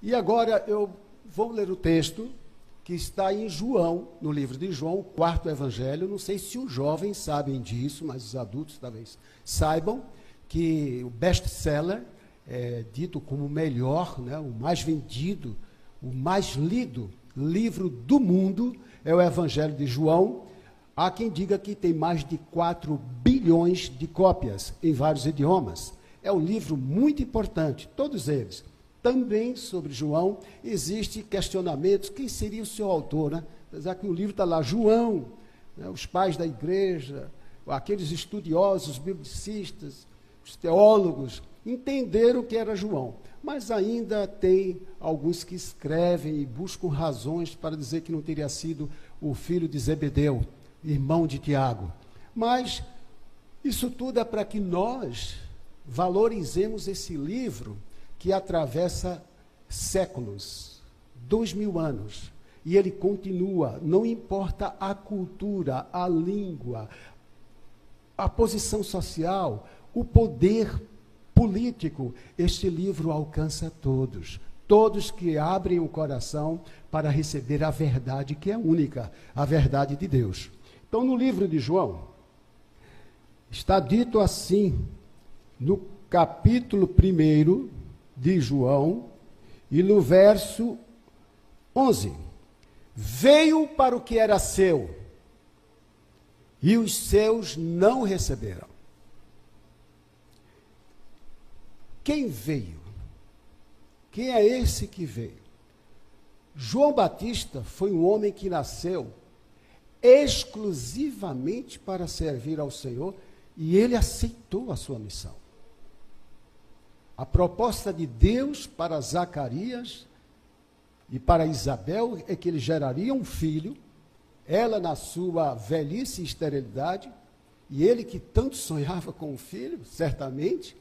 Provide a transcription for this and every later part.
E agora eu vou ler o texto que está em João, no livro de João, o quarto evangelho. Não sei se os jovens sabem disso, mas os adultos talvez saibam que o best-seller é dito como o melhor, né, o mais vendido, o mais lido livro do mundo é o Evangelho de João. Há quem diga que tem mais de 4 bilhões de cópias em vários idiomas. É um livro muito importante, todos eles. Também sobre João existe questionamentos, quem seria o seu autor, né? Apesar que o livro está lá, João, né? os pais da igreja, aqueles estudiosos, biblicistas, os teólogos, entenderam que era João. Mas ainda tem alguns que escrevem e buscam razões para dizer que não teria sido o filho de Zebedeu, irmão de Tiago. Mas isso tudo é para que nós valorizemos esse livro que atravessa séculos, dois mil anos. E ele continua, não importa a cultura, a língua, a posição social, o poder político, este livro alcança todos. Todos que abrem o coração para receber a verdade que é única, a verdade de Deus. Então, no livro de João, está dito assim, no capítulo 1 de João, e no verso 11: Veio para o que era seu, e os seus não receberam. Quem veio? Quem é esse que veio? João Batista foi um homem que nasceu exclusivamente para servir ao Senhor e ele aceitou a sua missão. A proposta de Deus para Zacarias e para Isabel é que ele geraria um filho, ela na sua velhice e esterilidade, e ele que tanto sonhava com o filho, certamente,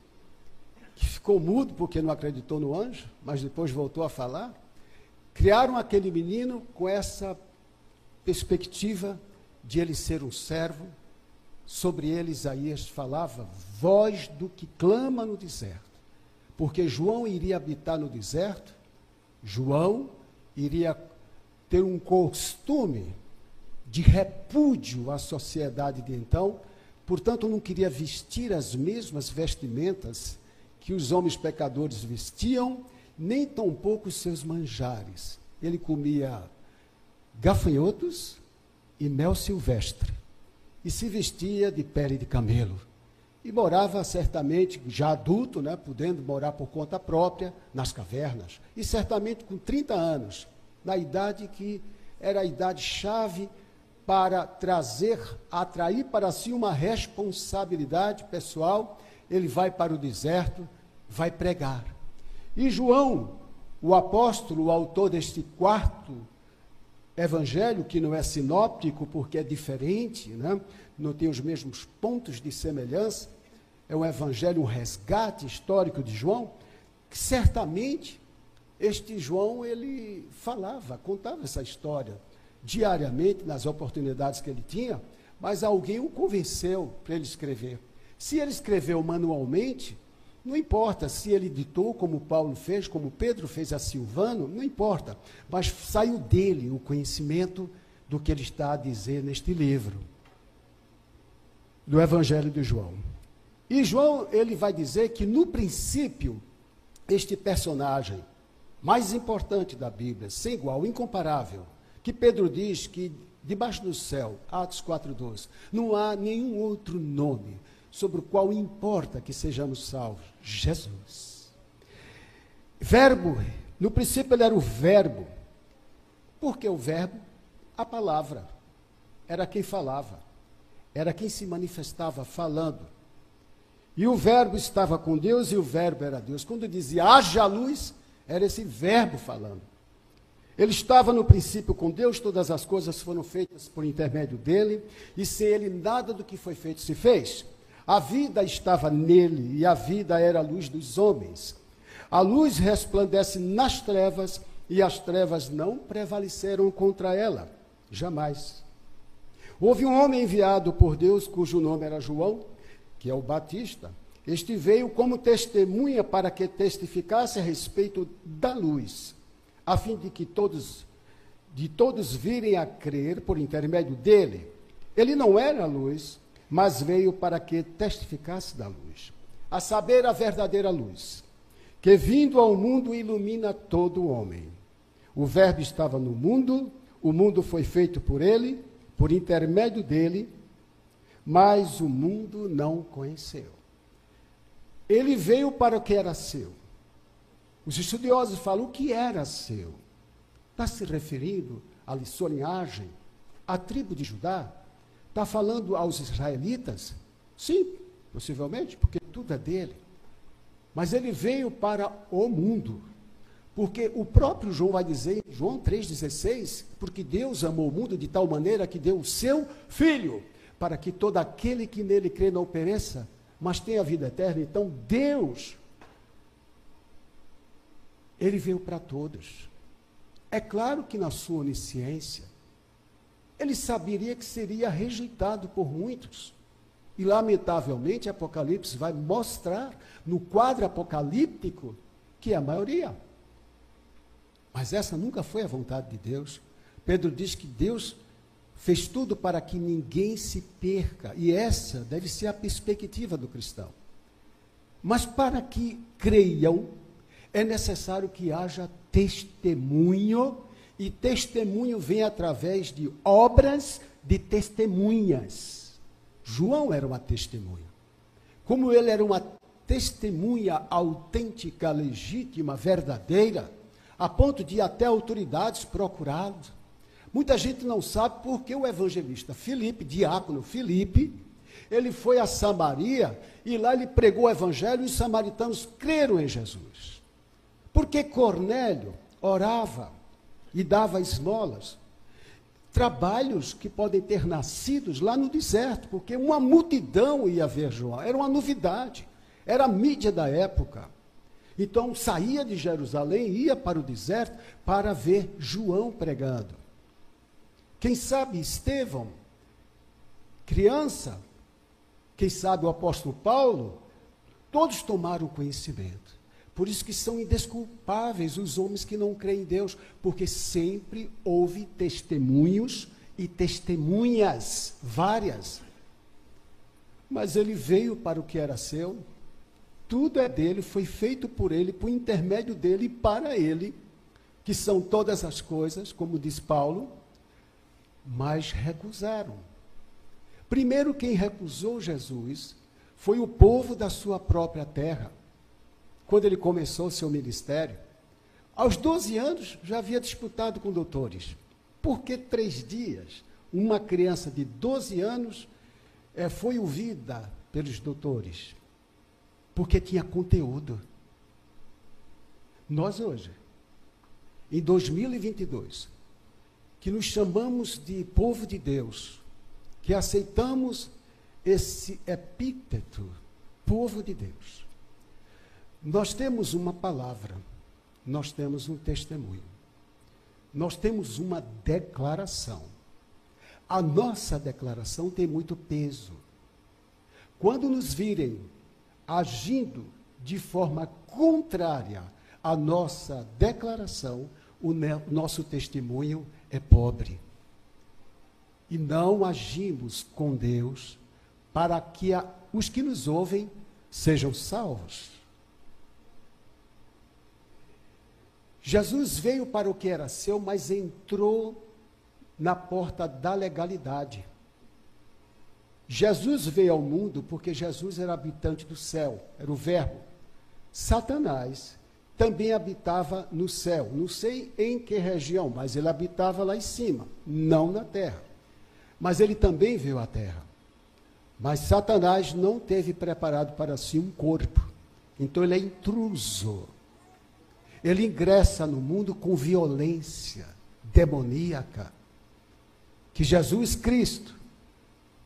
que ficou mudo porque não acreditou no anjo, mas depois voltou a falar, criaram aquele menino com essa perspectiva de ele ser um servo. Sobre ele, Isaías falava, voz do que clama no deserto. Porque João iria habitar no deserto, João iria ter um costume de repúdio à sociedade de então, portanto, não queria vestir as mesmas vestimentas que os homens pecadores vestiam, nem tampouco os seus manjares. Ele comia gafanhotos e mel silvestre, e se vestia de pele de camelo. E morava certamente, já adulto, né, podendo morar por conta própria, nas cavernas. E certamente com 30 anos, na idade que era a idade chave para trazer, atrair para si uma responsabilidade pessoal, ele vai para o deserto vai pregar. E João, o apóstolo, o autor deste quarto evangelho, que não é sinóptico porque é diferente, né? não tem os mesmos pontos de semelhança, é um evangelho, um resgate histórico de João, que certamente este João ele falava, contava essa história diariamente nas oportunidades que ele tinha, mas alguém o convenceu para ele escrever. Se ele escreveu manualmente, não importa se ele ditou, como Paulo fez, como Pedro fez a Silvano, não importa. Mas saiu dele o conhecimento do que ele está a dizer neste livro, do Evangelho de João. E João, ele vai dizer que no princípio, este personagem mais importante da Bíblia, sem igual, incomparável, que Pedro diz que debaixo do céu, Atos 4:12, não há nenhum outro nome sobre o qual importa que sejamos salvos: Jesus. Verbo, no princípio ele era o Verbo. Por que o Verbo? A palavra. Era quem falava. Era quem se manifestava falando. E o Verbo estava com Deus e o Verbo era Deus. Quando dizia haja luz, era esse Verbo falando. Ele estava no princípio com Deus, todas as coisas foram feitas por intermédio dele, e sem ele nada do que foi feito se fez. A vida estava nele e a vida era a luz dos homens. A luz resplandece nas trevas e as trevas não prevaleceram contra ela. Jamais. Houve um homem enviado por Deus, cujo nome era João, que é o Batista. Este veio como testemunha para que testificasse a respeito da luz, a fim de que todos de todos virem a crer por intermédio dele. Ele não era a luz, mas veio para que testificasse da luz, a saber, a verdadeira luz, que vindo ao mundo ilumina todo o homem. O Verbo estava no mundo, o mundo foi feito por ele, por intermédio dele, mas o mundo não conheceu. Ele veio para o que era seu. Os estudiosos falam o que era seu. Está se referindo à sua linhagem, à tribo de Judá? Está falando aos israelitas? Sim, possivelmente, porque tudo é dele. Mas ele veio para o mundo. Porque o próprio João vai dizer, em João 3,16, porque Deus amou o mundo de tal maneira que deu o seu Filho, para que todo aquele que nele crê não pereça, mas tenha vida eterna. Então, Deus, ele veio para todos. É claro que na sua onisciência, ele saberia que seria rejeitado por muitos. E, lamentavelmente, Apocalipse vai mostrar no quadro apocalíptico que é a maioria. Mas essa nunca foi a vontade de Deus. Pedro diz que Deus fez tudo para que ninguém se perca. E essa deve ser a perspectiva do cristão. Mas para que creiam, é necessário que haja testemunho, e testemunho vem através de obras de testemunhas. João era uma testemunha. Como ele era uma testemunha autêntica, legítima, verdadeira, a ponto de até autoridades procurá-lo. Muita gente não sabe porque o evangelista Filipe, diácono Filipe, ele foi a Samaria e lá ele pregou o evangelho e os samaritanos creram em Jesus. Porque Cornélio orava e dava esmolas. Trabalhos que podem ter nascidos lá no deserto, porque uma multidão ia ver João, era uma novidade, era a mídia da época. Então saía de Jerusalém, ia para o deserto para ver João pregando. Quem sabe Estevão, criança, quem sabe o apóstolo Paulo, todos tomaram conhecimento. Por isso que são indesculpáveis os homens que não creem em Deus, porque sempre houve testemunhos e testemunhas várias. Mas ele veio para o que era seu, tudo é dele, foi feito por ele, por intermédio dele e para ele, que são todas as coisas, como diz Paulo, mas recusaram. Primeiro, quem recusou Jesus foi o povo da sua própria terra quando ele começou seu ministério, aos 12 anos já havia disputado com doutores. Por que três dias? Uma criança de 12 anos é, foi ouvida pelos doutores, porque tinha conteúdo. Nós hoje, em 2022, que nos chamamos de povo de Deus, que aceitamos esse epíteto, povo de Deus. Nós temos uma palavra, nós temos um testemunho, nós temos uma declaração. A nossa declaração tem muito peso. Quando nos virem agindo de forma contrária à nossa declaração, o nosso testemunho é pobre. E não agimos com Deus para que a, os que nos ouvem sejam salvos. Jesus veio para o que era seu, mas entrou na porta da legalidade. Jesus veio ao mundo porque Jesus era habitante do céu, era o Verbo. Satanás também habitava no céu, não sei em que região, mas ele habitava lá em cima, não na terra. Mas ele também veio à terra. Mas Satanás não teve preparado para si um corpo, então ele é intruso ele ingressa no mundo com violência demoníaca. Que Jesus Cristo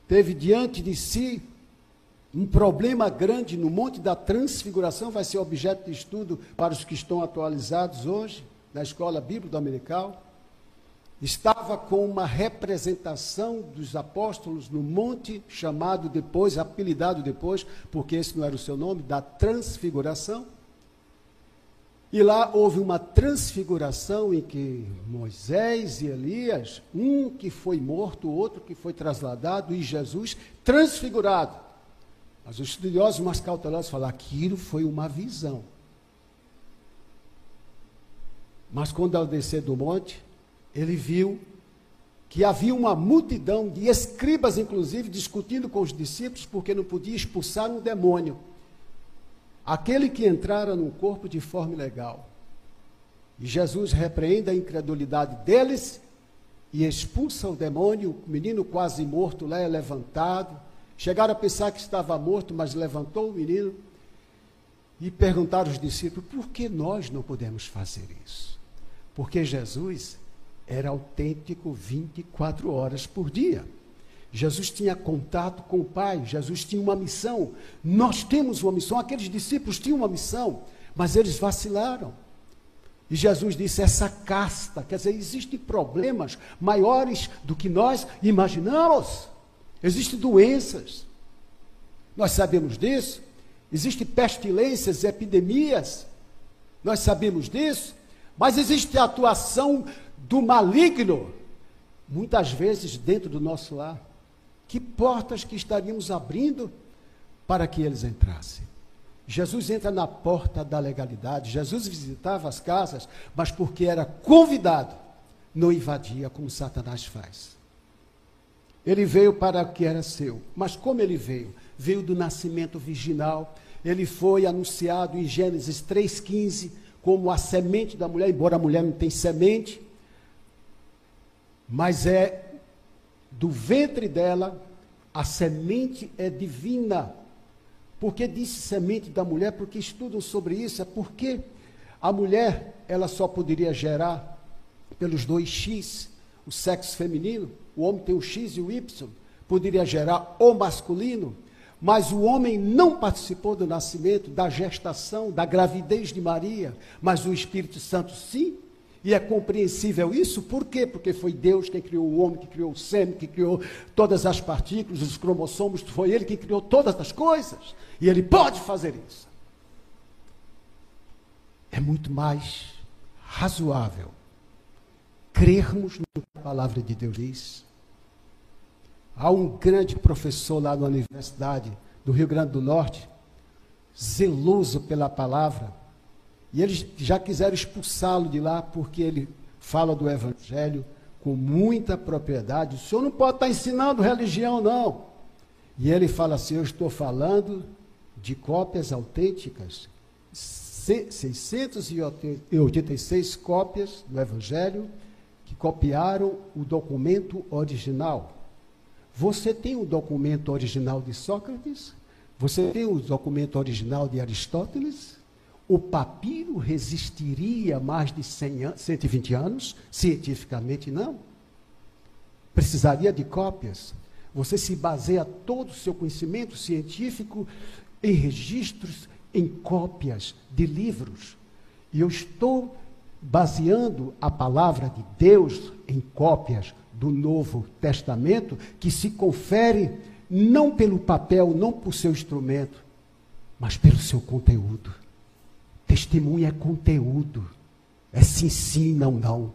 teve diante de si um problema grande no Monte da Transfiguração, vai ser objeto de estudo para os que estão atualizados hoje, na escola bíblica dominical. estava com uma representação dos apóstolos no monte chamado depois, apelidado depois, porque esse não era o seu nome, da transfiguração. E lá houve uma transfiguração em que Moisés e Elias, um que foi morto, o outro que foi trasladado, e Jesus transfigurado. Mas os estudiosos mais cautelosos falam, aquilo foi uma visão. Mas quando ao descer do monte, ele viu que havia uma multidão de escribas, inclusive, discutindo com os discípulos, porque não podia expulsar um demônio. Aquele que entrara num corpo de forma ilegal. E Jesus repreende a incredulidade deles e expulsa o demônio. O menino quase morto lá é levantado. Chegaram a pensar que estava morto, mas levantou o menino. E perguntaram aos discípulos: por que nós não podemos fazer isso? Porque Jesus era autêntico 24 horas por dia. Jesus tinha contato com o Pai, Jesus tinha uma missão. Nós temos uma missão, aqueles discípulos tinham uma missão, mas eles vacilaram. E Jesus disse: essa casta, quer dizer, existem problemas maiores do que nós imaginamos. Existem doenças, nós sabemos disso. Existem pestilências, epidemias, nós sabemos disso. Mas existe a atuação do maligno, muitas vezes dentro do nosso lar. Que portas que estaríamos abrindo para que eles entrassem? Jesus entra na porta da legalidade. Jesus visitava as casas, mas porque era convidado, não invadia como Satanás faz. Ele veio para o que era seu. Mas como ele veio? Veio do nascimento virginal. Ele foi anunciado em Gênesis 3,15 como a semente da mulher, embora a mulher não tenha semente, mas é do ventre dela, a semente é divina. Por que disse semente da mulher? Porque estudam sobre isso, é porque a mulher, ela só poderia gerar pelos dois X, o sexo feminino, o homem tem o X e o Y, poderia gerar o masculino, mas o homem não participou do nascimento, da gestação, da gravidez de Maria, mas o Espírito Santo sim. E é compreensível isso, por quê? Porque foi Deus quem criou o homem, que criou o sêmen, que criou todas as partículas, os cromossomos, foi Ele quem criou todas as coisas. E Ele pode fazer isso. É muito mais razoável crermos na palavra de Deus diz Há um grande professor lá na Universidade do Rio Grande do Norte, zeloso pela palavra, e eles já quiseram expulsá-lo de lá porque ele fala do Evangelho com muita propriedade. O senhor não pode estar ensinando religião, não. E ele fala assim: Eu estou falando de cópias autênticas, 686 cópias do Evangelho que copiaram o documento original. Você tem o documento original de Sócrates? Você tem o documento original de Aristóteles? O papiro resistiria mais de 100 an 120 anos? Cientificamente, não. Precisaria de cópias. Você se baseia todo o seu conhecimento científico em registros, em cópias de livros. E eu estou baseando a palavra de Deus em cópias do Novo Testamento que se confere não pelo papel, não por seu instrumento, mas pelo seu conteúdo. Testemunho é conteúdo, é sim, sim, não, não.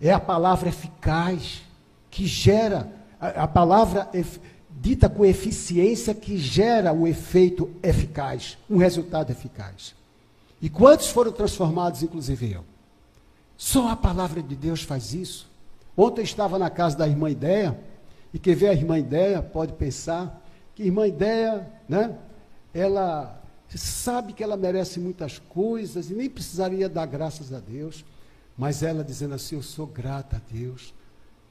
É a palavra eficaz que gera, a, palavra dita com eficiência que gera o efeito eficaz, um resultado eficaz. E quantos foram transformados, inclusive eu? Só a palavra de Deus faz isso. Ontem estava na casa da irmã Ideia, e quem vê a irmã Ideia pode pensar que irmã Ideia, né, ela sabe que ela merece muitas coisas e nem precisaria dar graças a Deus, mas ela dizendo assim: Eu sou grata a Deus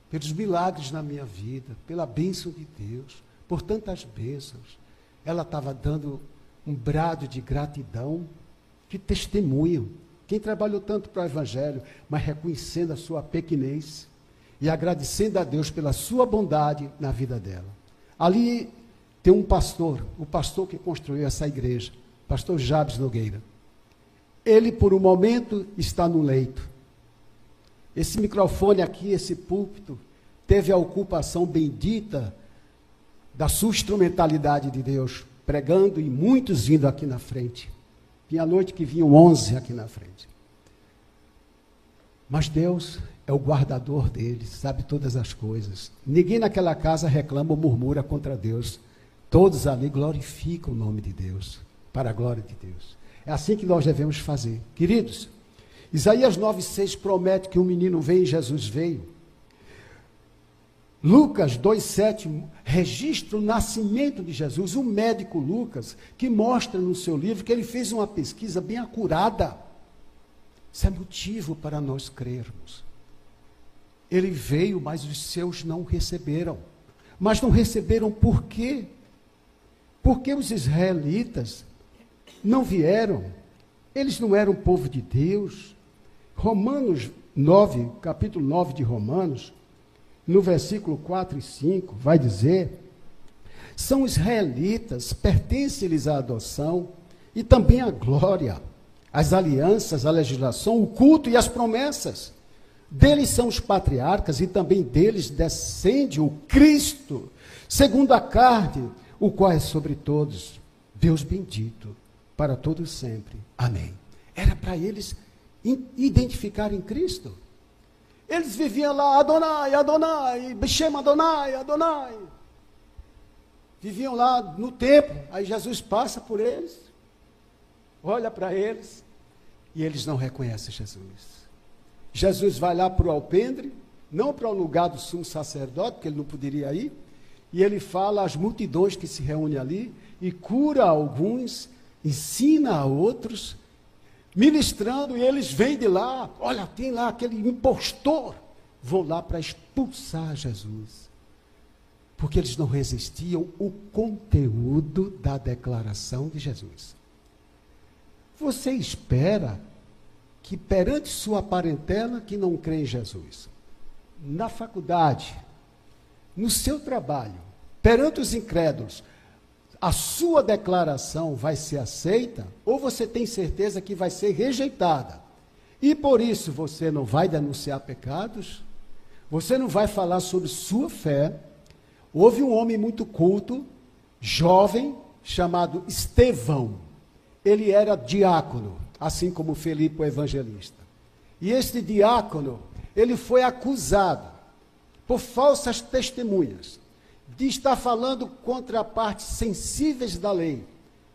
pelos milagres na minha vida, pela bênção de Deus, por tantas bênçãos. Ela estava dando um brado de gratidão, de testemunho. Quem trabalhou tanto para o Evangelho, mas reconhecendo a sua pequenez e agradecendo a Deus pela sua bondade na vida dela. Ali tem um pastor, o pastor que construiu essa igreja, pastor Jabes Nogueira. Ele, por um momento, está no leito. esse microfone aqui, esse púlpito, teve a ocupação bendita da sua instrumentalidade de Deus, pregando e muitos vindo aqui na frente. Tinha noite que vinham onze aqui na frente. Mas Deus é o guardador deles, sabe todas as coisas. Ninguém naquela casa reclama ou murmura contra Deus. Todos ali glorificam o nome de Deus, para a glória de Deus. É assim que nós devemos fazer. Queridos, Isaías 9,6 promete que um menino vem e Jesus veio. Lucas 2,7 registra o nascimento de Jesus, o médico Lucas, que mostra no seu livro que ele fez uma pesquisa bem acurada. Isso é motivo para nós crermos. Ele veio, mas os seus não receberam. Mas não receberam por quê? Porque os israelitas não vieram. Eles não eram povo de Deus. Romanos 9, capítulo 9 de Romanos, no versículo 4 e 5, vai dizer: são israelitas, pertence-lhes a adoção e também a glória, as alianças, a legislação, o culto e as promessas. Deles são os patriarcas e também deles descende o Cristo, segundo a carne, o qual é sobre todos. Deus bendito para todos sempre. Amém. Era para eles identificarem Cristo. Eles viviam lá, Adonai, Adonai, Bechem Adonai, Adonai. Viviam lá no templo, aí Jesus passa por eles, olha para eles, e eles não reconhecem Jesus. Jesus vai lá para o alpendre, não para o lugar do sumo sacerdote, porque ele não poderia ir, e ele fala às multidões que se reúnem ali, e cura alguns, ensina a outros, ministrando, e eles vêm de lá, olha, tem lá aquele impostor, vão lá para expulsar Jesus. Porque eles não resistiam o conteúdo da declaração de Jesus. Você espera que perante sua parentela que não crê em Jesus, na faculdade, no seu trabalho, perante os incrédulos, a sua declaração vai ser aceita ou você tem certeza que vai ser rejeitada. E por isso você não vai denunciar pecados, você não vai falar sobre sua fé. Houve um homem muito culto, jovem, chamado Estevão. Ele era diácono assim como Felipe o evangelista. E este diácono, ele foi acusado por falsas testemunhas de estar falando contra partes sensíveis da lei.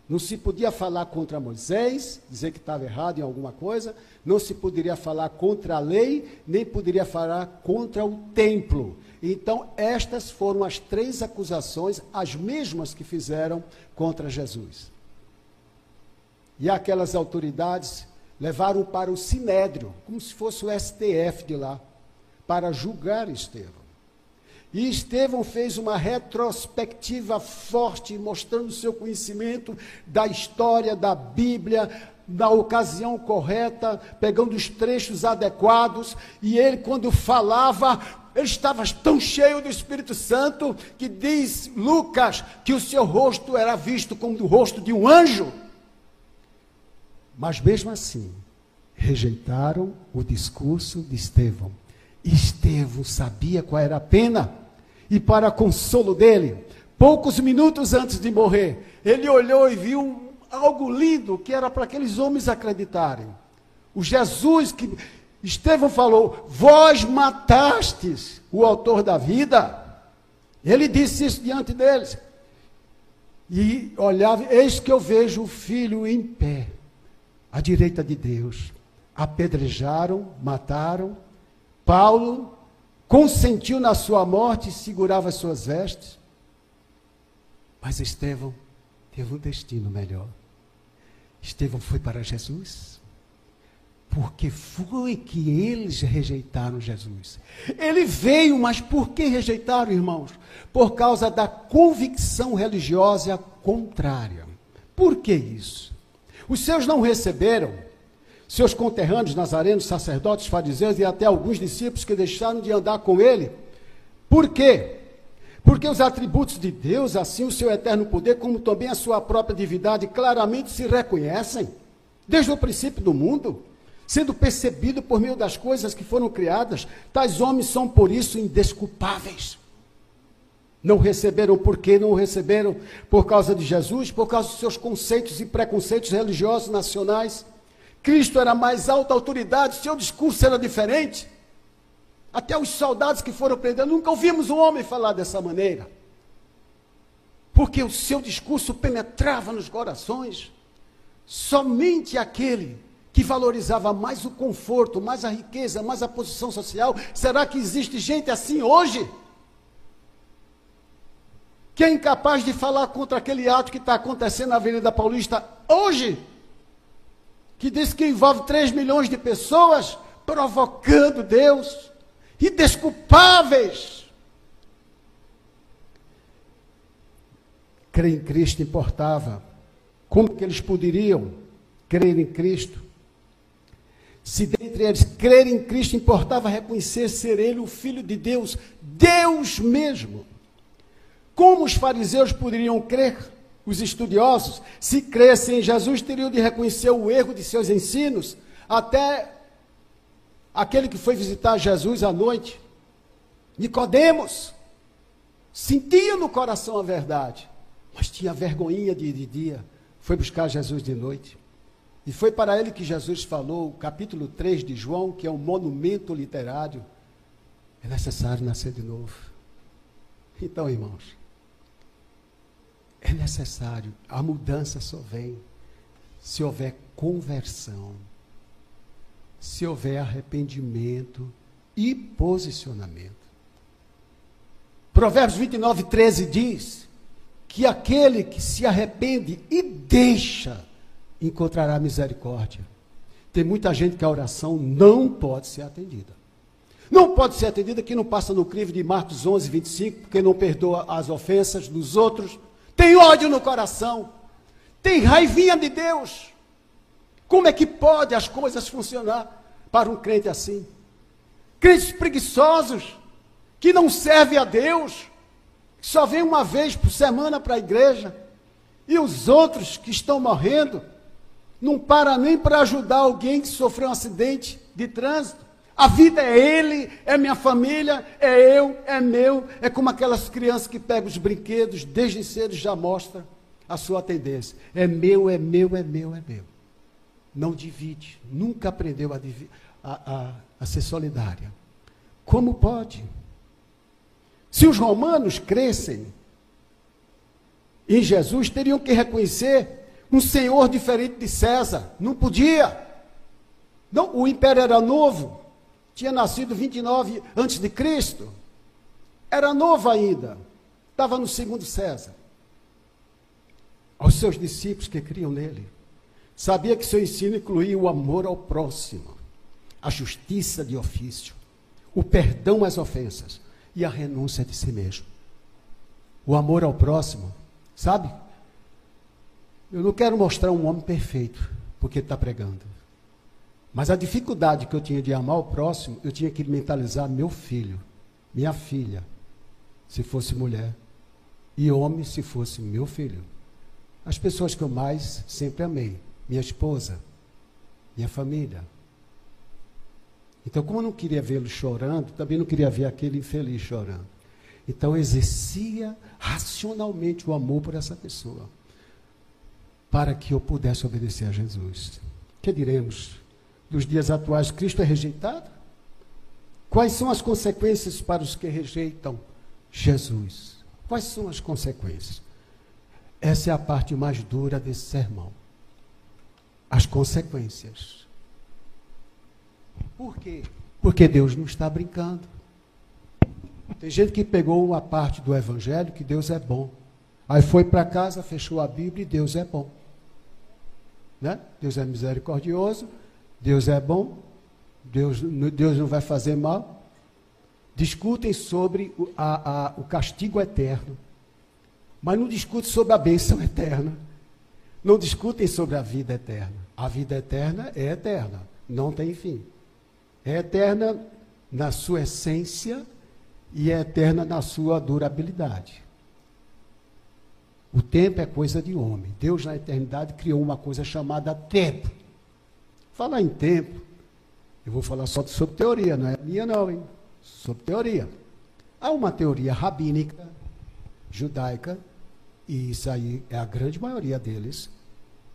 Não se podia falar contra Moisés, dizer que estava errado em alguma coisa, não se poderia falar contra a lei, nem poderia falar contra o templo. Então, estas foram as três acusações, as mesmas que fizeram contra Jesus. E aquelas autoridades levaram para o Sinédrio, como se fosse o STF de lá, para julgar Estevão. E Estevão fez uma retrospectiva forte, mostrando seu conhecimento da história da Bíblia, na ocasião correta, pegando os trechos adequados, e ele, quando falava, ele estava tão cheio do Espírito Santo que diz Lucas que o seu rosto era visto como o rosto de um anjo. Mas mesmo assim, rejeitaram o discurso de Estevão. Estevão sabia qual era a pena, e para consolo dele, poucos minutos antes de morrer, ele olhou e viu algo lindo que era para aqueles homens acreditarem. O Jesus que Estevão falou: Vós matastes o autor da vida. Ele disse isso diante deles. E olhava, eis que eu vejo o filho em pé à direita de Deus. Apedrejaram, mataram. Paulo consentiu na sua morte e segurava as suas vestes. Mas Estevão teve um destino melhor. Estevão foi para Jesus. Porque foi que eles rejeitaram Jesus. Ele veio, mas por que rejeitaram, irmãos? Por causa da convicção religiosa contrária. Por que isso? Os seus não receberam, seus conterrâneos, nazarenos, sacerdotes, fariseus e até alguns discípulos que deixaram de andar com ele. Por quê? Porque os atributos de Deus, assim o seu eterno poder, como também a sua própria divindade, claramente se reconhecem, desde o princípio do mundo. sendo percebido por meio das coisas que foram criadas, tais homens são por isso indesculpáveis. Não receberam por quê? Não receberam por causa de Jesus, por causa dos seus conceitos e preconceitos religiosos nacionais. Cristo era mais alta autoridade, seu discurso era diferente. Até os soldados que foram prendendo, nunca ouvimos um homem falar dessa maneira. Porque o seu discurso penetrava nos corações. Somente aquele que valorizava mais o conforto, mais a riqueza, mais a posição social. Será que existe gente assim hoje? Que é incapaz de falar contra aquele ato que está acontecendo na Avenida Paulista hoje? Que diz que envolve 3 milhões de pessoas provocando Deus indesculpáveis. Crer em Cristo importava. Como que eles poderiam crer em Cristo? Se dentre eles crer em Cristo importava reconhecer ser Ele o Filho de Deus, Deus mesmo. Como os fariseus poderiam crer, os estudiosos, se crescem em Jesus, teriam de reconhecer o erro de seus ensinos, até aquele que foi visitar Jesus à noite, Nicodemos, sentia no coração a verdade, mas tinha vergonhinha de, de dia, foi buscar Jesus de noite. E foi para ele que Jesus falou, capítulo 3 de João, que é um monumento literário, é necessário nascer de novo. Então, irmãos, é necessário, a mudança só vem se houver conversão se houver arrependimento e posicionamento. Provérbios 29, 13 diz que aquele que se arrepende e deixa encontrará misericórdia. Tem muita gente que a oração não pode ser atendida. Não pode ser atendida que não passa no crivo de Marcos 11, 25, porque não perdoa as ofensas dos outros. Tem ódio no coração. Tem raivinha de Deus. Como é que pode as coisas funcionar para um crente assim? Crentes preguiçosos, que não servem a Deus, que só vêm uma vez por semana para a igreja, e os outros que estão morrendo, não para nem para ajudar alguém que sofreu um acidente de trânsito. A vida é ele, é minha família, é eu, é meu. É como aquelas crianças que pegam os brinquedos, desde cedo já mostra a sua tendência. É meu, é meu, é meu, é meu não divide, nunca aprendeu a, a, a, a ser solidária. Como pode? Se os romanos crescem em Jesus, teriam que reconhecer um senhor diferente de César. Não podia. Não, o império era novo. Tinha nascido 29 antes de Cristo. Era novo ainda. Estava no segundo César. Aos seus discípulos que criam nele. Sabia que seu ensino incluía o amor ao próximo, a justiça de ofício, o perdão às ofensas e a renúncia de si mesmo. O amor ao próximo, sabe? Eu não quero mostrar um homem perfeito, porque está pregando. Mas a dificuldade que eu tinha de amar o próximo, eu tinha que mentalizar meu filho, minha filha, se fosse mulher, e homem, se fosse meu filho. As pessoas que eu mais sempre amei minha esposa, minha família. Então, como eu não queria vê-lo chorando, também não queria ver aquele infeliz chorando. Então, eu exercia racionalmente o amor por essa pessoa, para que eu pudesse obedecer a Jesus. Que diremos? Dos dias atuais, Cristo é rejeitado? Quais são as consequências para os que rejeitam Jesus? Quais são as consequências? Essa é a parte mais dura desse sermão as consequências. Por quê? Porque Deus não está brincando. Tem gente que pegou uma parte do evangelho que Deus é bom. Aí foi para casa, fechou a Bíblia e Deus é bom. Né? Deus é misericordioso, Deus é bom, Deus, Deus não vai fazer mal. Discutem sobre o, a, a, o castigo eterno, mas não discutem sobre a bênção eterna não discutem sobre a vida eterna. A vida eterna é eterna, não tem fim. É eterna na sua essência e é eterna na sua durabilidade. O tempo é coisa de homem. Deus, na eternidade, criou uma coisa chamada tempo. Falar em tempo, Eu vou falar só sobre teoria, não é minha não, hein? Sobre teoria. Há uma teoria rabínica, judaica, e isso aí é a grande maioria deles,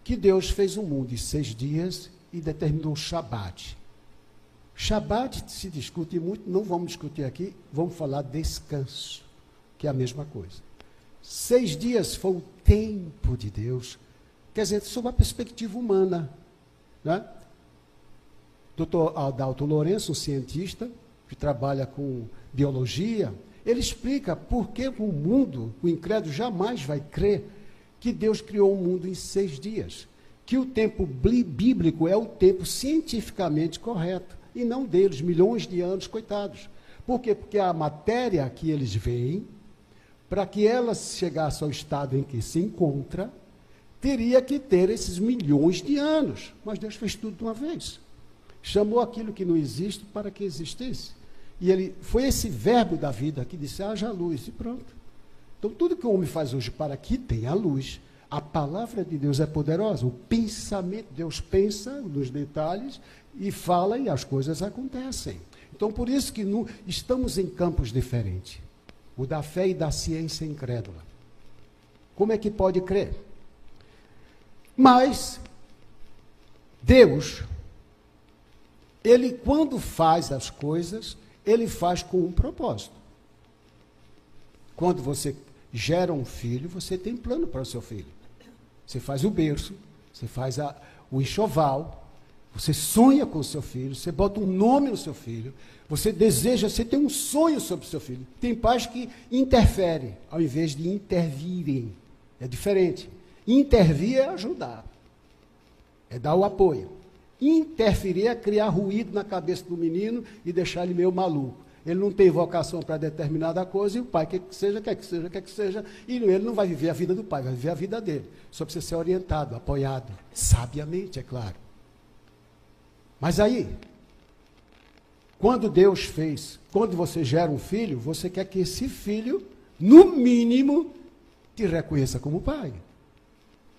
que Deus fez o mundo em seis dias e determinou o Shabat. Shabat se discute muito, não vamos discutir aqui, vamos falar descanso, que é a mesma coisa. Seis dias foi o tempo de Deus, quer dizer, sob a perspectiva humana. Né? Dr. Adalto Lourenço, um cientista que trabalha com biologia, ele explica por que o mundo, o incrédulo jamais vai crer que Deus criou o mundo em seis dias. Que o tempo bíblico é o tempo cientificamente correto, e não deles, milhões de anos, coitados. Por quê? Porque a matéria que eles veem, para que ela chegasse ao estado em que se encontra, teria que ter esses milhões de anos. Mas Deus fez tudo de uma vez. Chamou aquilo que não existe para que existisse. E ele foi esse verbo da vida que disse: haja luz, e pronto. Então, tudo que o homem faz hoje para que tenha luz, a palavra de Deus é poderosa. O pensamento, Deus pensa nos detalhes e fala e as coisas acontecem. Então, por isso que no, estamos em campos diferentes. O da fé e da ciência incrédula. Como é que pode crer? Mas, Deus, Ele, quando faz as coisas, Ele faz com um propósito. Quando você gera um filho, você tem plano para o seu filho. Você faz o berço, você faz a, o enxoval, você sonha com o seu filho, você bota um nome no seu filho, você deseja, você tem um sonho sobre o seu filho. Tem pais que interferem, ao invés de intervirem. É diferente. Intervir é ajudar, é dar o apoio. Interferir é criar ruído na cabeça do menino e deixar ele meio maluco. Ele não tem vocação para determinada coisa e o pai quer que seja, quer que seja, quer que seja, e ele não vai viver a vida do pai, vai viver a vida dele. Só precisa ser orientado, apoiado, sabiamente, é claro. Mas aí, quando Deus fez, quando você gera um filho, você quer que esse filho, no mínimo, te reconheça como pai.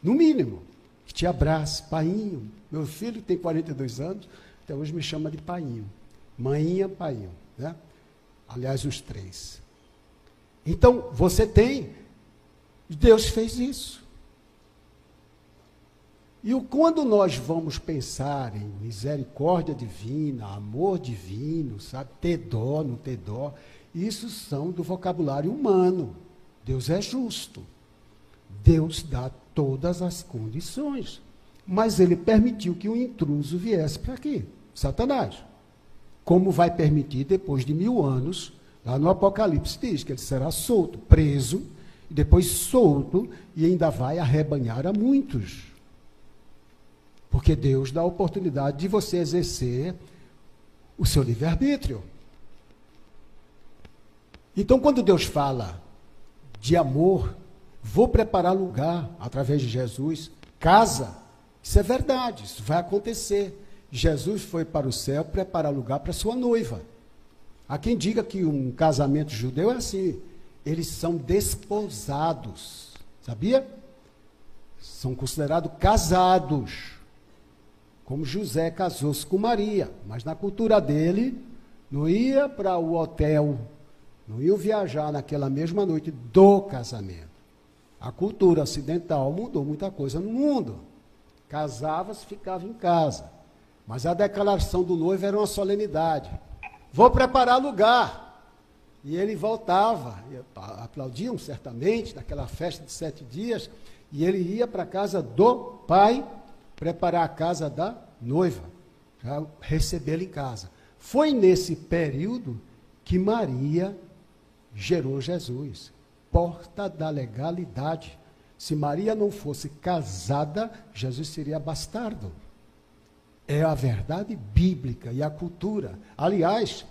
No mínimo. Que te abrace, painho. Meu filho tem 42 anos, até hoje me chama de painho. Mainha, painho. Né? Aliás, os três. Então, você tem. Deus fez isso. E quando nós vamos pensar em misericórdia divina, amor divino, sabe, ter dó, não ter dó, isso são do vocabulário humano. Deus é justo. Deus dá todas as condições. Mas ele permitiu que o intruso viesse para aqui, Satanás como vai permitir depois de mil anos, lá no Apocalipse diz que ele será solto, preso, e depois solto, e ainda vai arrebanhar a muitos. Porque Deus dá a oportunidade de você exercer o seu livre-arbítrio. Então, quando Deus fala de amor, vou preparar lugar através de Jesus, casa, isso é verdade, isso vai acontecer. Jesus foi para o céu preparar lugar para sua noiva. Há quem diga que um casamento judeu é assim: eles são desposados. Sabia? São considerados casados. Como José casou-se com Maria. Mas na cultura dele, não ia para o hotel, não ia viajar naquela mesma noite do casamento. A cultura ocidental mudou muita coisa no mundo. Casava-se, ficava em casa. Mas a declaração do noivo era uma solenidade. Vou preparar lugar. E ele voltava, aplaudiam certamente naquela festa de sete dias, e ele ia para a casa do pai preparar a casa da noiva, para recebê-la em casa. Foi nesse período que Maria gerou Jesus, porta da legalidade. Se Maria não fosse casada, Jesus seria bastardo é a verdade bíblica e a cultura. Aliás,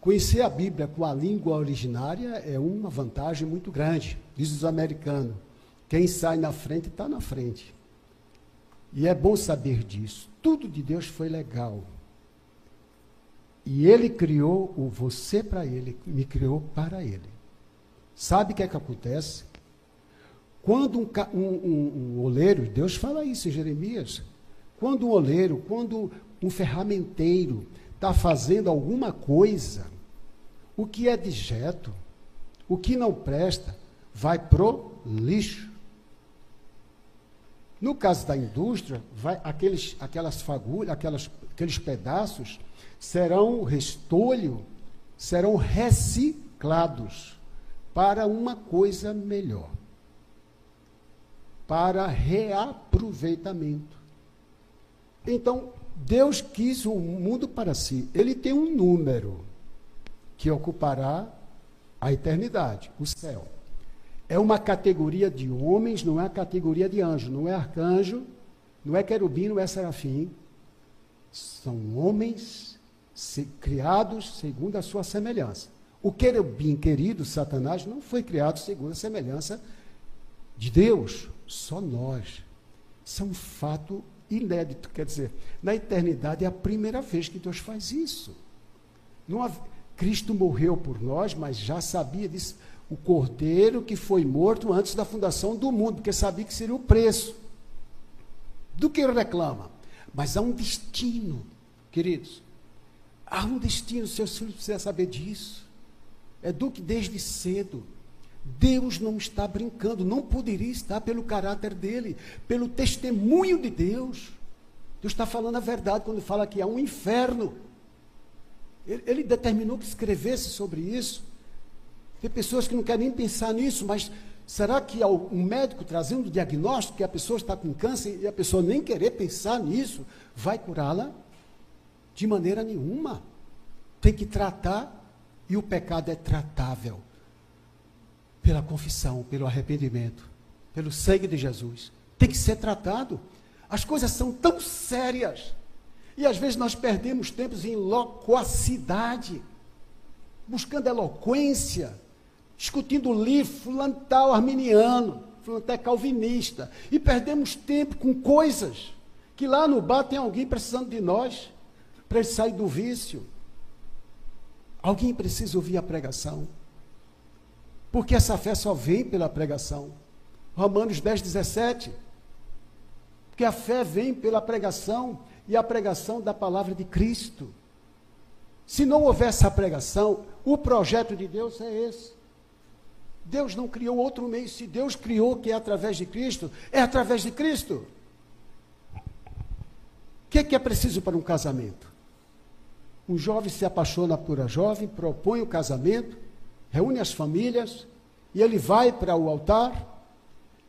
conhecer a Bíblia com a língua originária é uma vantagem muito grande, diz os americanos. Quem sai na frente está na frente. E é bom saber disso. Tudo de Deus foi legal. E Ele criou o você para Ele, me criou para Ele. Sabe o que é que acontece? Quando um, um, um, um oleiro, Deus fala isso em Jeremias, quando o oleiro, quando um ferramenteiro está fazendo alguma coisa, o que é dejeto, o que não presta, vai pro lixo. No caso da indústria, vai, aqueles, aquelas fagulhas, aquelas, aqueles pedaços serão restolho, serão reciclados para uma coisa melhor, para reaproveitamento. Então, Deus quis o mundo para si. Ele tem um número que ocupará a eternidade, o céu. É uma categoria de homens, não é a categoria de anjo, não é arcanjo, não é querubim, não é serafim. São homens criados segundo a sua semelhança. O querubim querido, Satanás, não foi criado segundo a semelhança de Deus, só nós. Isso é um fato inédito, quer dizer, na eternidade é a primeira vez que Deus faz isso. Cristo morreu por nós, mas já sabia disso. O cordeiro que foi morto antes da fundação do mundo, porque sabia que seria o preço. Do que ele reclama? Mas há um destino, queridos. Há um destino, seus filhos precisam saber disso. É do que desde cedo. Deus não está brincando, não poderia estar pelo caráter dele, pelo testemunho de Deus. Deus está falando a verdade quando fala que há um inferno. Ele, ele determinou que escrevesse sobre isso. Tem pessoas que não querem nem pensar nisso, mas será que um médico trazendo o diagnóstico que a pessoa está com câncer e a pessoa nem querer pensar nisso, vai curá-la? De maneira nenhuma. Tem que tratar e o pecado é tratável pela confissão, pelo arrependimento, pelo sangue de Jesus. Tem que ser tratado. As coisas são tão sérias. E às vezes nós perdemos tempos em loquacidade, buscando eloquência, discutindo livro, fulano tal arminiano, fulano calvinista. E perdemos tempo com coisas que lá no bar tem alguém precisando de nós para sair do vício. Alguém precisa ouvir a pregação. Porque essa fé só vem pela pregação. Romanos 10, 17. Porque a fé vem pela pregação e a pregação da palavra de Cristo. Se não houver essa pregação, o projeto de Deus é esse. Deus não criou outro meio. Se Deus criou que é através de Cristo, é através de Cristo. O que é, que é preciso para um casamento? Um jovem se apaixona por a jovem, propõe o casamento, reúne as famílias, e ele vai para o altar,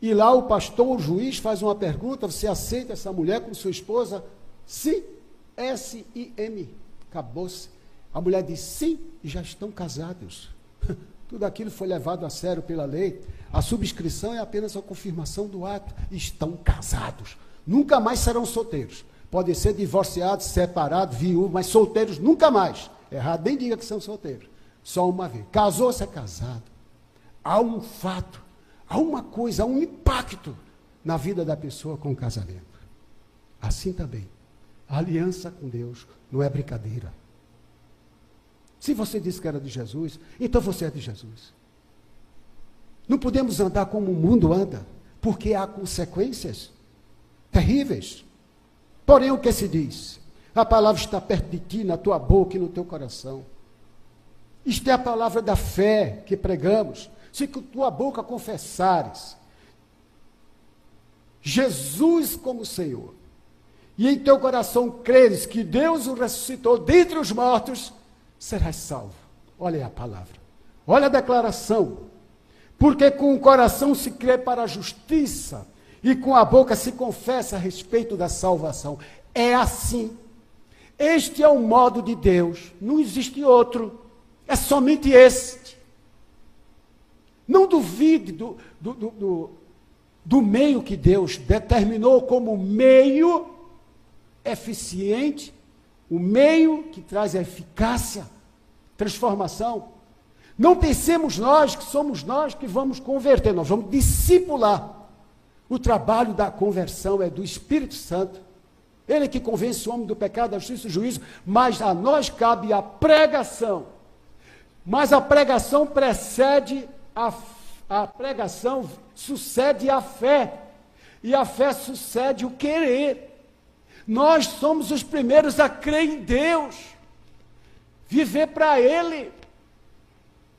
e lá o pastor, o juiz, faz uma pergunta: você aceita essa mulher como sua esposa? Sim. S-I-M. Acabou-se. A mulher diz sim, e já estão casados. Tudo aquilo foi levado a sério pela lei. A subscrição é apenas a confirmação do ato. Estão casados. Nunca mais serão solteiros. Podem ser divorciados, separados, viúvos, mas solteiros nunca mais. Errado, nem diga que são solteiros. Só uma vez. Casou-se é casado. Há um fato, há uma coisa, há um impacto na vida da pessoa com o casamento. Assim também. A aliança com Deus não é brincadeira. Se você disse que era de Jesus, então você é de Jesus. Não podemos andar como o mundo anda, porque há consequências terríveis. Porém, o que se diz? A palavra está perto de ti, na tua boca e no teu coração. Isto é a palavra da fé que pregamos. Se com tua boca confessares Jesus como Senhor, e em teu coração creres que Deus o ressuscitou dentre os mortos, serás salvo. Olha a palavra. Olha a declaração. Porque com o coração se crê para a justiça e com a boca se confessa a respeito da salvação. É assim. Este é o modo de Deus, não existe outro. É somente este. Não duvide do, do, do, do, do meio que Deus determinou como meio eficiente, o meio que traz a eficácia, transformação. Não pensemos nós que somos nós que vamos converter, nós vamos discipular. O trabalho da conversão é do Espírito Santo. Ele que convence o homem do pecado, da justiça e do juízo, mas a nós cabe a pregação. Mas a pregação precede a, a pregação sucede a fé. E a fé sucede o querer. Nós somos os primeiros a crer em Deus, viver para Ele.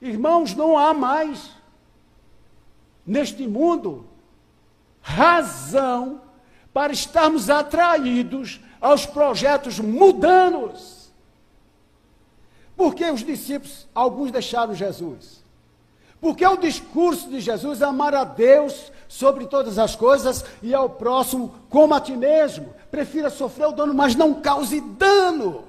Irmãos, não há mais neste mundo razão para estarmos atraídos aos projetos mudanos. Porque os discípulos, alguns deixaram Jesus. Porque o discurso de Jesus é amar a Deus sobre todas as coisas e ao próximo como a ti mesmo. Prefira sofrer o dano, mas não cause dano.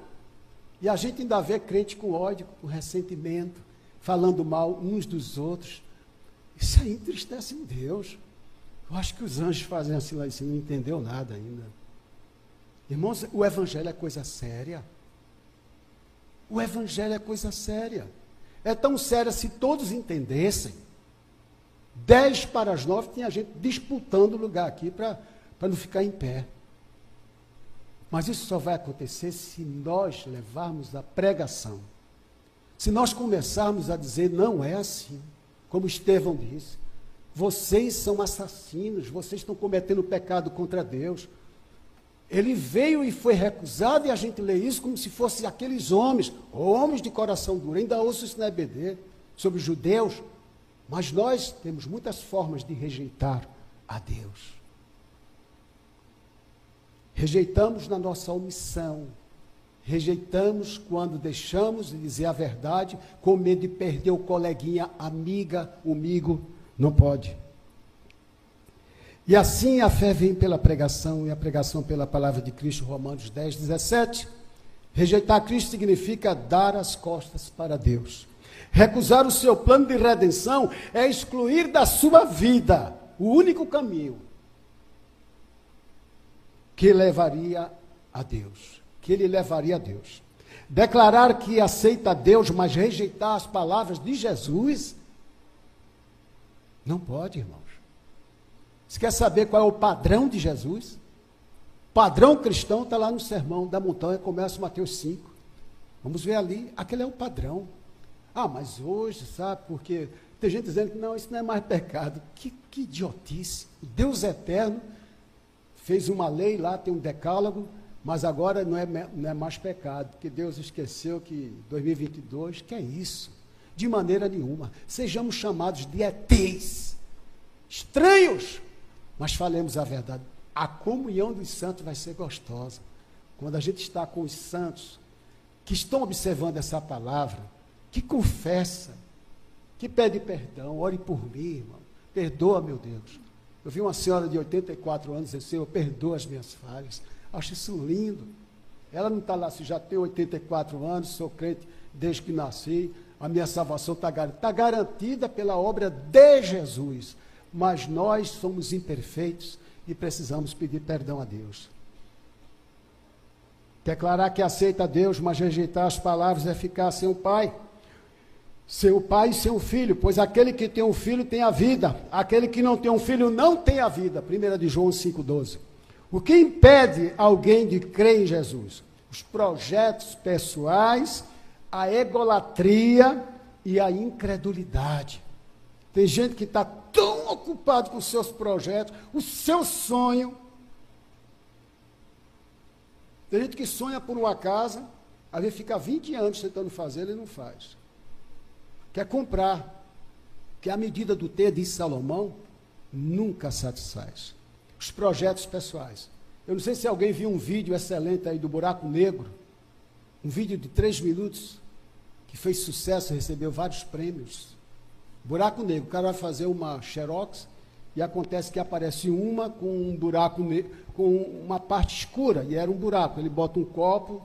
E a gente ainda vê crente com ódio, com ressentimento, falando mal uns dos outros. Isso aí entristece em Deus. Eu acho que os anjos fazem assim lá em cima, não entendeu nada ainda. Irmãos, o evangelho é coisa séria. O evangelho é coisa séria. É tão séria se todos entendessem. Dez para as nove tinha gente disputando lugar aqui para não ficar em pé. Mas isso só vai acontecer se nós levarmos a pregação. Se nós começarmos a dizer, não é assim, como Estevão disse. Vocês são assassinos, vocês estão cometendo pecado contra Deus. Ele veio e foi recusado, e a gente lê isso como se fossem aqueles homens, homens de coração duro. Ainda ouço isso na EBD, sobre os judeus. Mas nós temos muitas formas de rejeitar a Deus. Rejeitamos na nossa omissão. Rejeitamos quando deixamos de dizer a verdade, com medo de perder o coleguinha, amiga, amigo. Não pode. E assim a fé vem pela pregação e a pregação pela palavra de Cristo, Romanos 10, 17. Rejeitar Cristo significa dar as costas para Deus. Recusar o seu plano de redenção é excluir da sua vida o único caminho que levaria a Deus, que ele levaria a Deus. Declarar que aceita Deus, mas rejeitar as palavras de Jesus, não pode, irmãos. Você quer saber qual é o padrão de Jesus? Padrão cristão está lá no sermão da montanha, começa Mateus 5. Vamos ver ali, aquele é o padrão. Ah, mas hoje, sabe, porque tem gente dizendo que não, isso não é mais pecado. Que, que idiotice. Deus eterno fez uma lei lá, tem um decálogo, mas agora não é, não é mais pecado, porque Deus esqueceu que 2022, que é isso? De maneira nenhuma. Sejamos chamados de ETs, estranhos, mas falemos a verdade. A comunhão dos santos vai ser gostosa. Quando a gente está com os santos que estão observando essa palavra, que confessa, que pede perdão, ore por mim, irmão. Perdoa, meu Deus. Eu vi uma senhora de 84 anos dizer, Senhor, perdoa as minhas falhas. Acho isso lindo. Ela não está lá, se já tem 84 anos, sou crente desde que nasci, a minha salvação está garantida. Está garantida pela obra de Jesus. Mas nós somos imperfeitos e precisamos pedir perdão a Deus. Declarar que aceita Deus, mas rejeitar as palavras é ficar sem o Pai seu pai e seu filho, pois aquele que tem um filho tem a vida, aquele que não tem um filho não tem a vida. 1 de João 5,12. O que impede alguém de crer em Jesus? Os projetos pessoais, a egolatria e a incredulidade. Tem gente que está tão ocupado com os seus projetos, o seu sonho. Tem gente que sonha por uma casa, vezes fica 20 anos tentando fazer e não faz quer comprar. Que a medida do ter, diz Salomão, nunca satisfaz. Os projetos pessoais. Eu não sei se alguém viu um vídeo excelente aí do Buraco Negro, um vídeo de três minutos, que fez sucesso, recebeu vários prêmios. Buraco Negro, o cara vai fazer uma xerox e acontece que aparece uma com um buraco com uma parte escura, e era um buraco. Ele bota um copo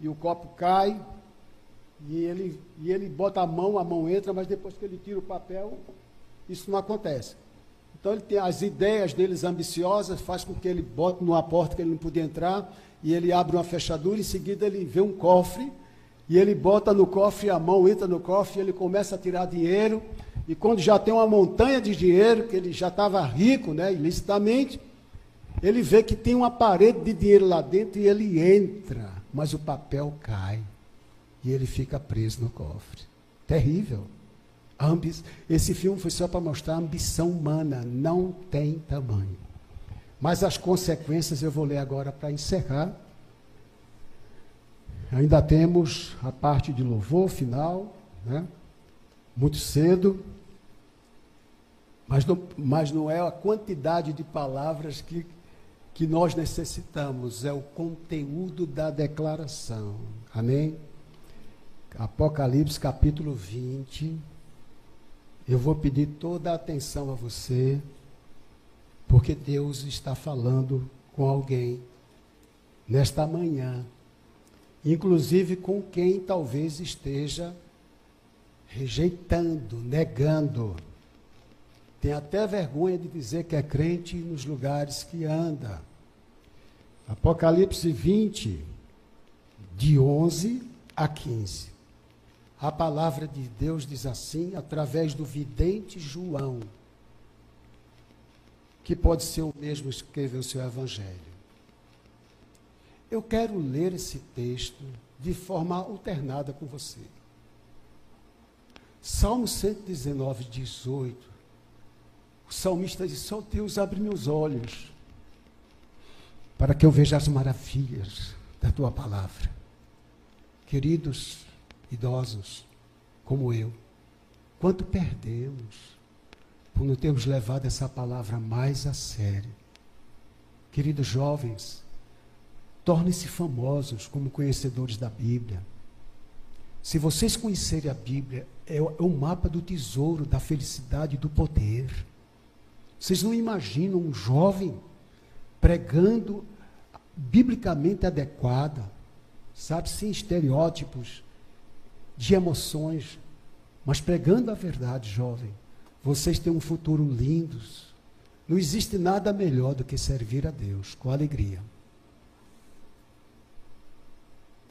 e o copo cai e ele, e ele bota a mão, a mão entra, mas depois que ele tira o papel, isso não acontece. Então ele tem as ideias deles ambiciosas, faz com que ele bote numa porta que ele não podia entrar, e ele abre uma fechadura, em seguida ele vê um cofre, e ele bota no cofre, a mão entra no cofre, ele começa a tirar dinheiro, e quando já tem uma montanha de dinheiro, que ele já estava rico, né, ilicitamente, ele vê que tem uma parede de dinheiro lá dentro e ele entra, mas o papel cai e ele fica preso no cofre. Terrível. Esse filme foi só para mostrar a ambição humana, não tem tamanho. Mas as consequências eu vou ler agora para encerrar. Ainda temos a parte de louvor final, né? muito cedo, mas não, mas não é a quantidade de palavras que, que nós necessitamos, é o conteúdo da declaração. Amém? Apocalipse capítulo 20. Eu vou pedir toda a atenção a você, porque Deus está falando com alguém nesta manhã, inclusive com quem talvez esteja rejeitando, negando. Tem até vergonha de dizer que é crente nos lugares que anda. Apocalipse 20, de 11 a 15. A palavra de Deus diz assim, através do vidente João, que pode ser o mesmo que escreveu o seu evangelho. Eu quero ler esse texto de forma alternada com você. Salmo 119, 18. O salmista diz: Só Deus abre meus olhos para que eu veja as maravilhas da tua palavra. Queridos, idosos como eu, quanto perdemos por não termos levado essa palavra mais a sério. Queridos jovens, tornem-se famosos como conhecedores da Bíblia. Se vocês conhecerem a Bíblia, é o, é o mapa do tesouro, da felicidade e do poder. Vocês não imaginam um jovem pregando biblicamente adequada, sabe, sem estereótipos, de emoções, mas pregando a verdade, jovem. Vocês têm um futuro lindo. Não existe nada melhor do que servir a Deus com alegria.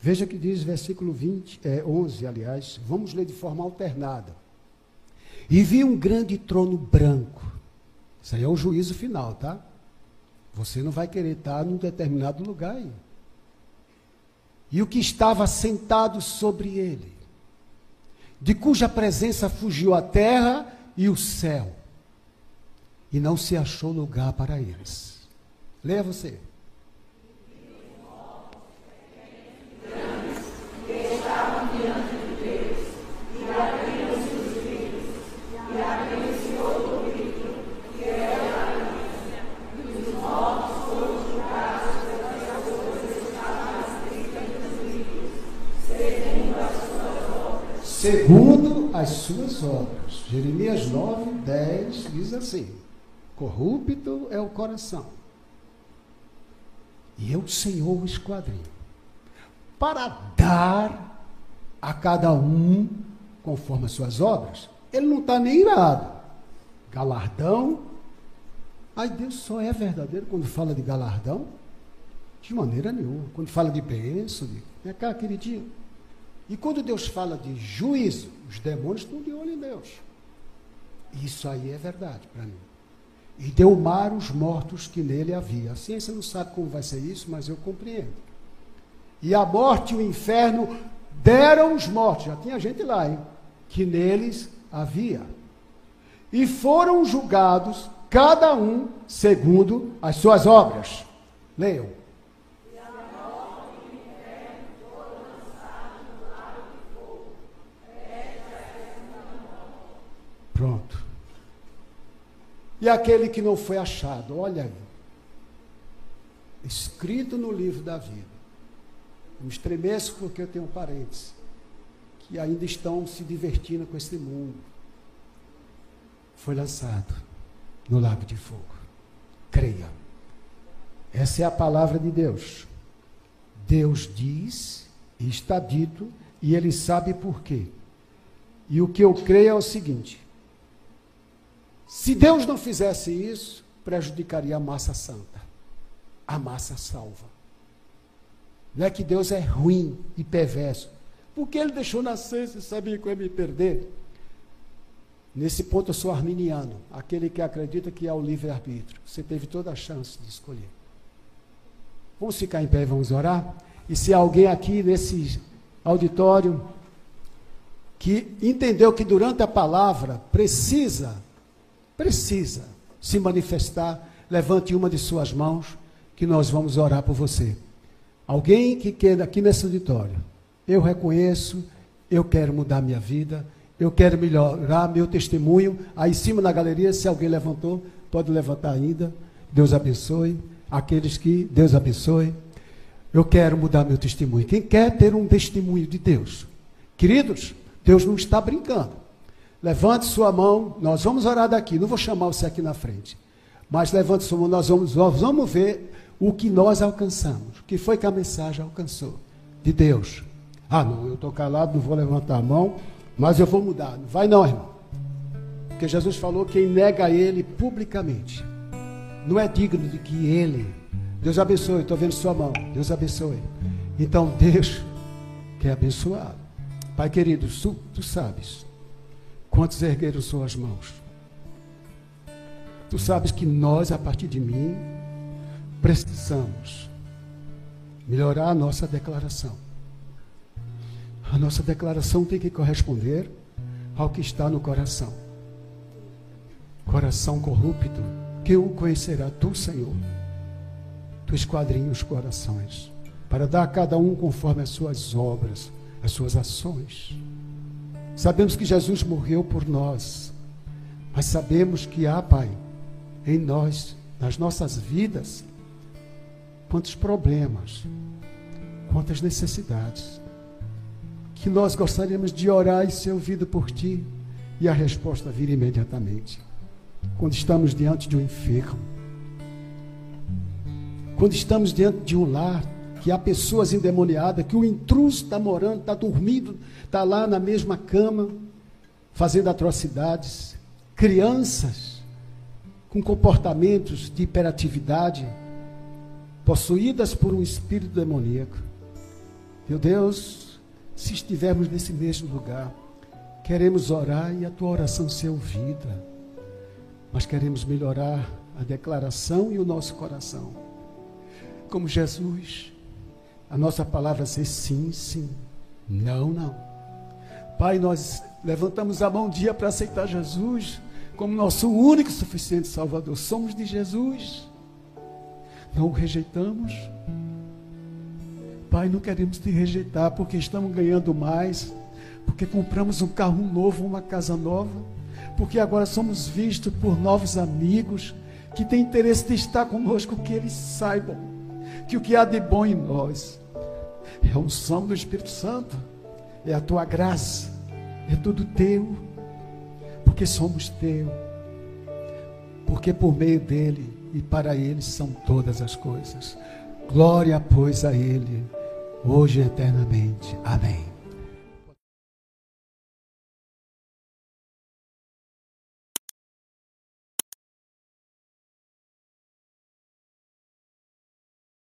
Veja que diz versículo 20, é, 11, aliás, vamos ler de forma alternada. E vi um grande trono branco. Isso aí é o juízo final, tá? Você não vai querer estar num determinado lugar aí. E o que estava sentado sobre ele de cuja presença fugiu a terra e o céu, e não se achou lugar para eles. Leia você. Segundo as suas obras. Jeremias 9, 10 diz assim: Corrupto é o coração, e eu, Senhor, o esquadrinho, para dar a cada um conforme as suas obras. Ele não está nem irado. Galardão. Ai, Deus só é verdadeiro quando fala de galardão? De maneira nenhuma. Quando fala de bênção, de. Vem cá, queridinho. E quando Deus fala de juízo, os demônios estão de olho em Deus. Isso aí é verdade para mim. E deu mar os mortos que nele havia. A ciência não sabe como vai ser isso, mas eu compreendo. E a morte e o inferno deram os mortos, já tinha gente lá, hein? Que neles havia. E foram julgados, cada um segundo as suas obras. Leiam. Pronto. E aquele que não foi achado, olha aí. Escrito no livro da vida. Eu me estremeço porque eu tenho parentes que ainda estão se divertindo com esse mundo. Foi lançado no lago de fogo. Creia. Essa é a palavra de Deus. Deus diz, e está dito, e ele sabe por quê. E o que eu creio é o seguinte: se Deus não fizesse isso, prejudicaria a massa santa, a massa salva. Não é que Deus é ruim e perverso, porque Ele deixou nascer, se sabia que eu ia me perder. Nesse ponto eu sou arminiano, aquele que acredita que há o livre-arbítrio. Você teve toda a chance de escolher. Vamos ficar em pé e vamos orar? E se alguém aqui nesse auditório que entendeu que durante a palavra precisa precisa se manifestar levante uma de suas mãos que nós vamos orar por você. Alguém que queira aqui nesse auditório, eu reconheço, eu quero mudar minha vida, eu quero melhorar meu testemunho. Aí em cima na galeria, se alguém levantou, pode levantar ainda. Deus abençoe. Aqueles que Deus abençoe. Eu quero mudar meu testemunho. Quem quer ter um testemunho de Deus? Queridos, Deus não está brincando. Levante sua mão, nós vamos orar daqui. Não vou chamar você aqui na frente. Mas levante sua mão, nós vamos, nós vamos ver o que nós alcançamos. O que foi que a mensagem alcançou? De Deus. Ah, não, eu estou calado, não vou levantar a mão, mas eu vou mudar. Não vai não, irmão. Porque Jesus falou que quem nega Ele publicamente não é digno de que Ele. Deus abençoe, estou vendo sua mão. Deus abençoe. Então, Deus quer abençoar. Pai querido, tu, tu sabes quantos ergueram suas mãos. Tu sabes que nós, a partir de mim, precisamos melhorar a nossa declaração. A nossa declaração tem que corresponder ao que está no coração. Coração corrupto, que o conhecerá tu, Senhor. Tu esquadrinha os corações, para dar a cada um conforme as suas obras, as suas ações. Sabemos que Jesus morreu por nós, mas sabemos que há, Pai, em nós, nas nossas vidas, quantos problemas, quantas necessidades, que nós gostaríamos de orar e ser ouvido por Ti, e a resposta vir imediatamente. Quando estamos diante de um enfermo, quando estamos diante de um lar, que há pessoas endemoniadas, que o intruso está morando, está dormindo, está lá na mesma cama, fazendo atrocidades, crianças com comportamentos de hiperatividade, possuídas por um espírito demoníaco. Meu Deus, se estivermos nesse mesmo lugar, queremos orar e a tua oração ser ouvida, mas queremos melhorar a declaração e o nosso coração. Como Jesus, a nossa palavra ser sim, sim, não, não. Pai, nós levantamos a mão um dia para aceitar Jesus como nosso único e suficiente Salvador. Somos de Jesus não o rejeitamos. Pai, não queremos te rejeitar porque estamos ganhando mais, porque compramos um carro novo, uma casa nova, porque agora somos vistos por novos amigos que têm interesse de estar conosco, que eles saibam que o que há de bom em nós é a unção do Espírito Santo, é a tua graça, é tudo teu, porque somos teu, porque por meio dele e para ele são todas as coisas. Glória, pois, a ele, hoje e eternamente. Amém.